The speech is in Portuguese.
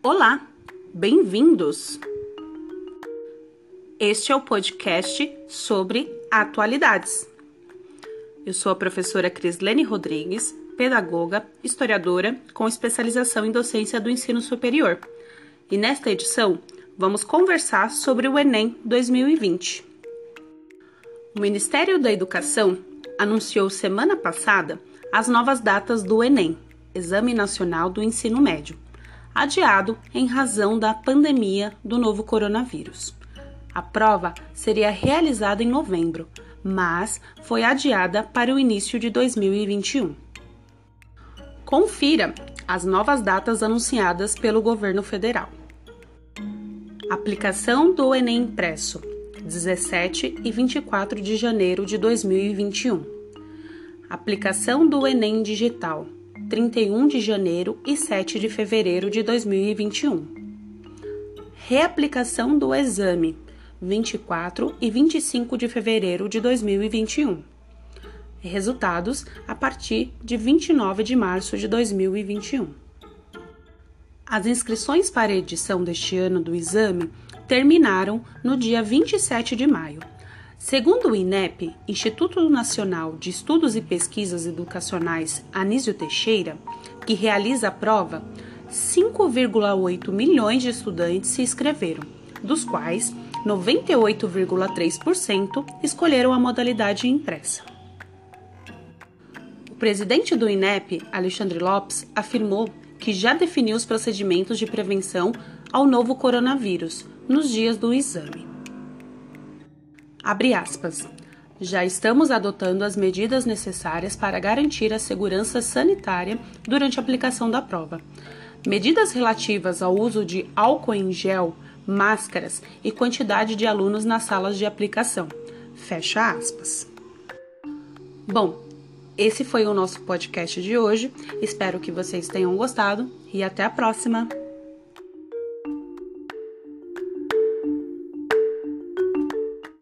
Olá, bem-vindos! Este é o podcast sobre atualidades. Eu sou a professora Crislene Rodrigues, pedagoga, historiadora com especialização em docência do ensino superior. E nesta edição, vamos conversar sobre o Enem 2020. O Ministério da Educação anunciou semana passada as novas datas do Enem, Exame Nacional do Ensino Médio, adiado em razão da pandemia do novo coronavírus. A prova seria realizada em novembro, mas foi adiada para o início de 2021. Confira as novas datas anunciadas pelo governo federal. Aplicação do Enem Impresso, 17 e 24 de janeiro de 2021. Aplicação do Enem Digital, 31 de janeiro e 7 de fevereiro de 2021. Reaplicação do exame, 24 e 25 de fevereiro de 2021. Resultados a partir de 29 de março de 2021. As inscrições para a edição deste ano do exame terminaram no dia 27 de maio. Segundo o INEP, Instituto Nacional de Estudos e Pesquisas Educacionais Anísio Teixeira, que realiza a prova, 5,8 milhões de estudantes se inscreveram, dos quais 98,3% escolheram a modalidade impressa. O presidente do INEP, Alexandre Lopes, afirmou que já definiu os procedimentos de prevenção ao novo coronavírus nos dias do exame. Abre aspas. Já estamos adotando as medidas necessárias para garantir a segurança sanitária durante a aplicação da prova. Medidas relativas ao uso de álcool em gel máscaras e quantidade de alunos nas salas de aplicação. Fecha aspas. Bom, esse foi o nosso podcast de hoje. Espero que vocês tenham gostado e até a próxima!